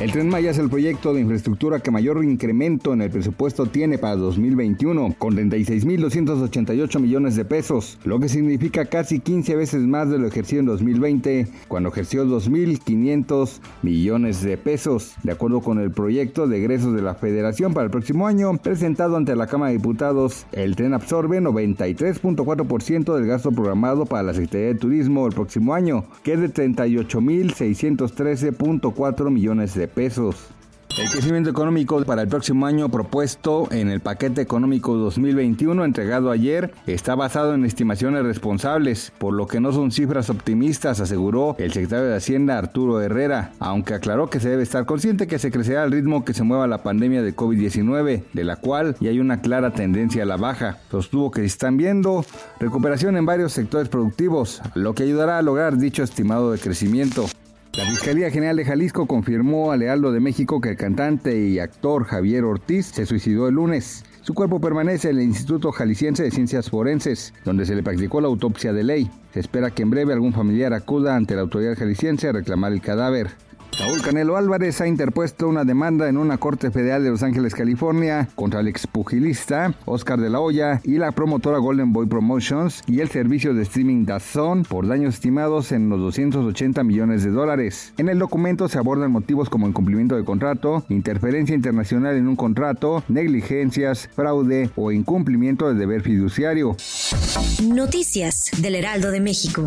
El Tren Maya es el proyecto de infraestructura que mayor incremento en el presupuesto tiene para 2021, con 36.288 millones de pesos, lo que significa casi 15 veces más de lo ejercido en 2020, cuando ejerció 2.500 millones de pesos. De acuerdo con el proyecto de egresos de la Federación para el próximo año, presentado ante la Cámara de Diputados, el tren absorbe 93.4% del gasto programado para la Secretaría de Turismo el próximo año, que es de 38.613.4 millones de pesos. El crecimiento económico para el próximo año propuesto en el paquete económico 2021 entregado ayer está basado en estimaciones responsables, por lo que no son cifras optimistas, aseguró el secretario de Hacienda Arturo Herrera, aunque aclaró que se debe estar consciente que se crecerá al ritmo que se mueva la pandemia de COVID-19, de la cual ya hay una clara tendencia a la baja. Sostuvo que se están viendo recuperación en varios sectores productivos, lo que ayudará a lograr dicho estimado de crecimiento. La Fiscalía General de Jalisco confirmó a Lealdo de México que el cantante y actor Javier Ortiz se suicidó el lunes. Su cuerpo permanece en el Instituto Jalisciense de Ciencias Forenses, donde se le practicó la autopsia de ley. Se espera que en breve algún familiar acuda ante la autoridad jalisciense a reclamar el cadáver. Saúl Canelo Álvarez ha interpuesto una demanda en una corte federal de Los Ángeles, California, contra el expugilista Oscar de la Hoya y la promotora Golden Boy Promotions y el servicio de streaming DAZN por daños estimados en los 280 millones de dólares. En el documento se abordan motivos como incumplimiento de contrato, interferencia internacional en un contrato, negligencias, fraude o incumplimiento del deber fiduciario. Noticias del Heraldo de México.